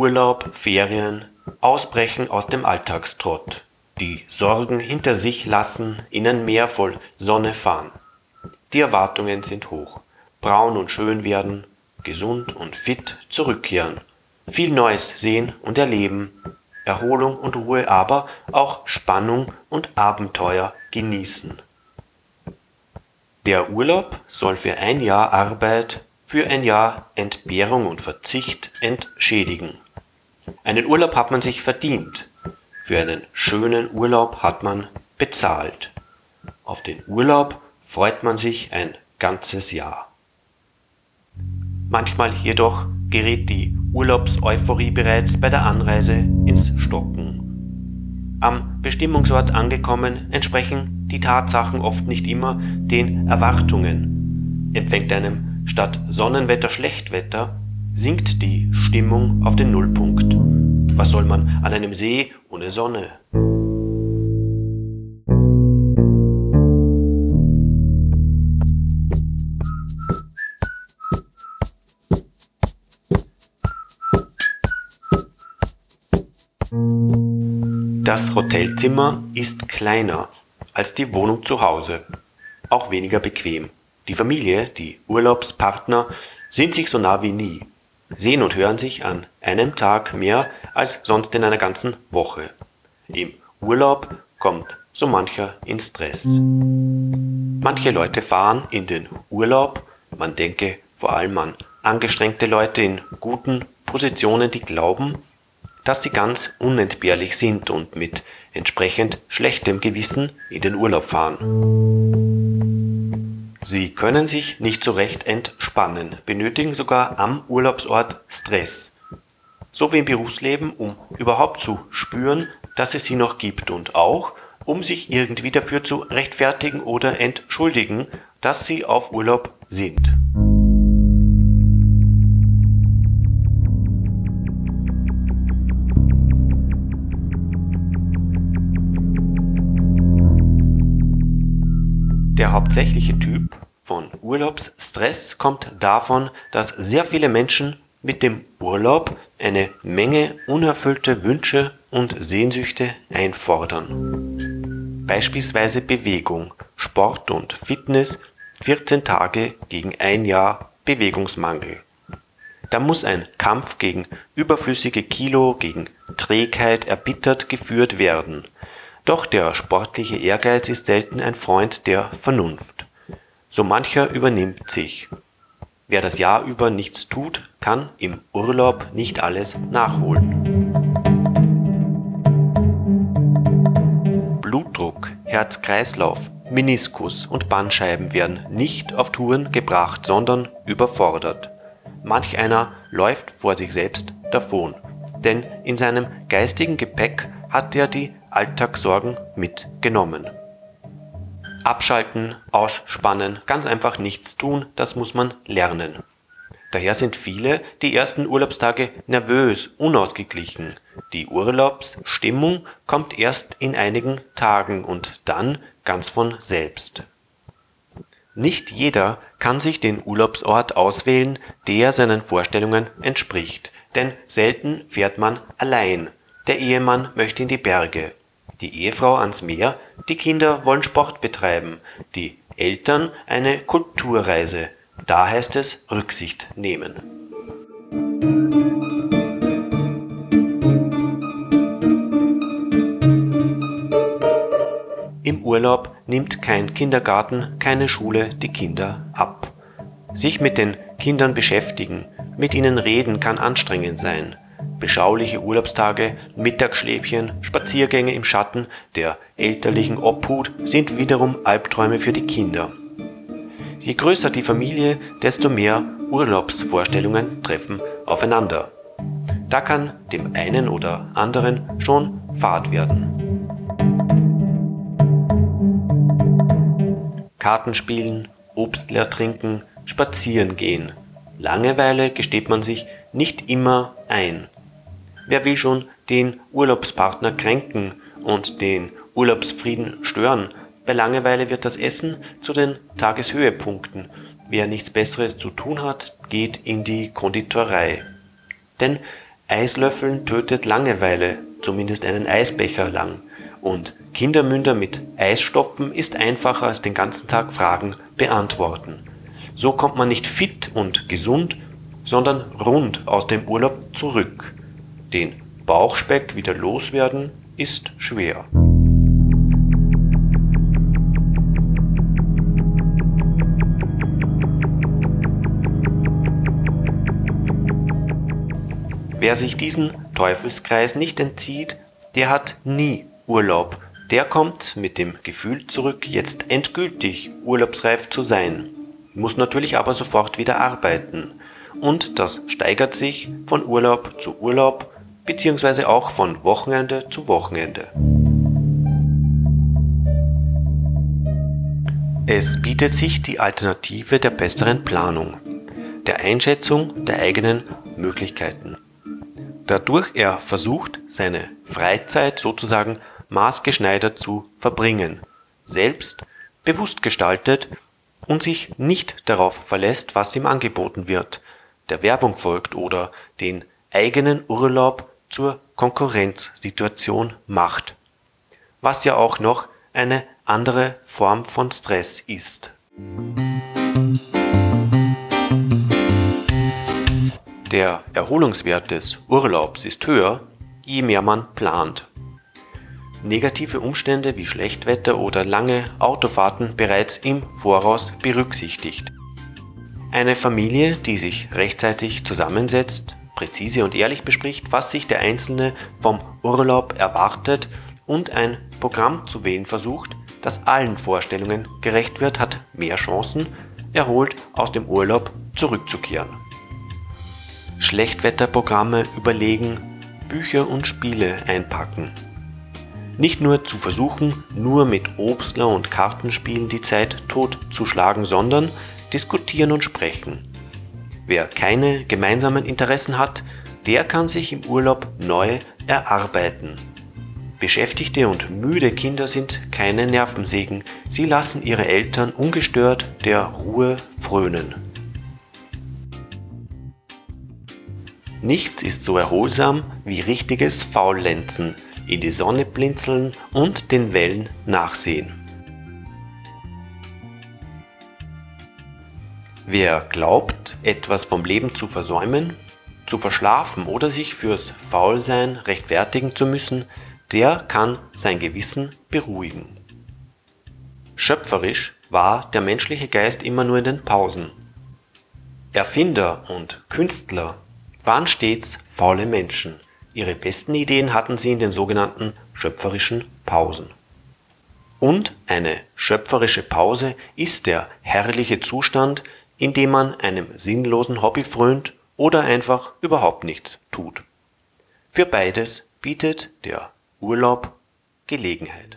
Urlaub, Ferien, Ausbrechen aus dem Alltagstrott, die Sorgen hinter sich lassen, in ein Meer voll Sonne fahren. Die Erwartungen sind hoch, braun und schön werden, gesund und fit zurückkehren, viel Neues sehen und erleben, Erholung und Ruhe, aber auch Spannung und Abenteuer genießen. Der Urlaub soll für ein Jahr Arbeit, für ein Jahr Entbehrung und Verzicht entschädigen. Einen Urlaub hat man sich verdient. Für einen schönen Urlaub hat man bezahlt. Auf den Urlaub freut man sich ein ganzes Jahr. Manchmal jedoch gerät die Urlaubseuphorie bereits bei der Anreise ins Stocken. Am Bestimmungsort angekommen entsprechen die Tatsachen oft nicht immer den Erwartungen. Empfängt einem statt Sonnenwetter Schlechtwetter, sinkt die Stimmung auf den Nullpunkt. Was soll man an einem See ohne Sonne? Das Hotelzimmer ist kleiner als die Wohnung zu Hause, auch weniger bequem. Die Familie, die Urlaubspartner sind sich so nah wie nie sehen und hören sich an einem Tag mehr als sonst in einer ganzen Woche. Im Urlaub kommt so mancher in Stress. Manche Leute fahren in den Urlaub, man denke vor allem an angestrengte Leute in guten Positionen, die glauben, dass sie ganz unentbehrlich sind und mit entsprechend schlechtem Gewissen in den Urlaub fahren. Sie können sich nicht so recht entspannen, benötigen sogar am Urlaubsort Stress. So wie im Berufsleben, um überhaupt zu spüren, dass es sie noch gibt und auch, um sich irgendwie dafür zu rechtfertigen oder entschuldigen, dass sie auf Urlaub sind. Der hauptsächliche Typ von Urlaubsstress kommt davon, dass sehr viele Menschen mit dem Urlaub eine Menge unerfüllte Wünsche und Sehnsüchte einfordern. Beispielsweise Bewegung, Sport und Fitness 14 Tage gegen ein Jahr Bewegungsmangel. Da muss ein Kampf gegen überflüssige Kilo, gegen Trägheit erbittert geführt werden. Doch der sportliche Ehrgeiz ist selten ein Freund der Vernunft. So mancher übernimmt sich. Wer das Jahr über nichts tut, kann im Urlaub nicht alles nachholen. Blutdruck, Herz-Kreislauf, Meniskus und Bandscheiben werden nicht auf Touren gebracht, sondern überfordert. Manch einer läuft vor sich selbst davon, denn in seinem geistigen Gepäck hat er die Alltagssorgen mitgenommen. Abschalten, ausspannen, ganz einfach nichts tun, das muss man lernen. Daher sind viele die ersten Urlaubstage nervös, unausgeglichen. Die Urlaubsstimmung kommt erst in einigen Tagen und dann ganz von selbst. Nicht jeder kann sich den Urlaubsort auswählen, der seinen Vorstellungen entspricht, denn selten fährt man allein. Der Ehemann möchte in die Berge, die Ehefrau ans Meer, die Kinder wollen Sport betreiben, die Eltern eine Kulturreise. Da heißt es Rücksicht nehmen. Im Urlaub nimmt kein Kindergarten, keine Schule die Kinder ab. Sich mit den Kindern beschäftigen, mit ihnen reden kann anstrengend sein beschauliche Urlaubstage, Mittagsschläfchen, Spaziergänge im Schatten der elterlichen Obhut sind wiederum Albträume für die Kinder. Je größer die Familie, desto mehr Urlaubsvorstellungen treffen aufeinander. Da kann dem einen oder anderen schon Fahrt werden. Kartenspielen, Obstler trinken, spazieren gehen. Langeweile gesteht man sich nicht immer ein Wer will schon den Urlaubspartner kränken und den Urlaubsfrieden stören? Bei Langeweile wird das Essen zu den Tageshöhepunkten. Wer nichts Besseres zu tun hat, geht in die Konditorei. Denn Eislöffeln tötet Langeweile, zumindest einen Eisbecher lang. Und Kindermünder mit Eisstopfen ist einfacher als den ganzen Tag Fragen beantworten. So kommt man nicht fit und gesund, sondern rund aus dem Urlaub zurück. Den Bauchspeck wieder loswerden ist schwer. Wer sich diesen Teufelskreis nicht entzieht, der hat nie Urlaub. Der kommt mit dem Gefühl zurück, jetzt endgültig urlaubsreif zu sein, muss natürlich aber sofort wieder arbeiten. Und das steigert sich von Urlaub zu Urlaub, beziehungsweise auch von Wochenende zu Wochenende. Es bietet sich die Alternative der besseren Planung, der Einschätzung der eigenen Möglichkeiten. Dadurch er versucht, seine Freizeit sozusagen maßgeschneidert zu verbringen, selbst bewusst gestaltet und sich nicht darauf verlässt, was ihm angeboten wird, der Werbung folgt oder den eigenen Urlaub zur Konkurrenzsituation macht, was ja auch noch eine andere Form von Stress ist. Der Erholungswert des Urlaubs ist höher, je mehr man plant. Negative Umstände wie Schlechtwetter oder lange Autofahrten bereits im Voraus berücksichtigt. Eine Familie, die sich rechtzeitig zusammensetzt, präzise und ehrlich bespricht, was sich der Einzelne vom Urlaub erwartet und ein Programm zu wählen versucht, das allen Vorstellungen gerecht wird, hat mehr Chancen, erholt aus dem Urlaub zurückzukehren. Schlechtwetterprogramme überlegen, Bücher und Spiele einpacken. Nicht nur zu versuchen, nur mit Obstler und Kartenspielen die Zeit totzuschlagen, sondern diskutieren und sprechen. Wer keine gemeinsamen Interessen hat, der kann sich im Urlaub neu erarbeiten. Beschäftigte und müde Kinder sind keine Nervensägen, sie lassen ihre Eltern ungestört der Ruhe frönen. Nichts ist so erholsam wie richtiges Faullenzen, in die Sonne blinzeln und den Wellen nachsehen. Wer glaubt, etwas vom Leben zu versäumen, zu verschlafen oder sich fürs Faulsein rechtfertigen zu müssen, der kann sein Gewissen beruhigen. Schöpferisch war der menschliche Geist immer nur in den Pausen. Erfinder und Künstler waren stets faule Menschen. Ihre besten Ideen hatten sie in den sogenannten schöpferischen Pausen. Und eine schöpferische Pause ist der herrliche Zustand, in dem man einem sinnlosen Hobby frönt oder einfach überhaupt nichts tut. Für beides bietet der Urlaub Gelegenheit.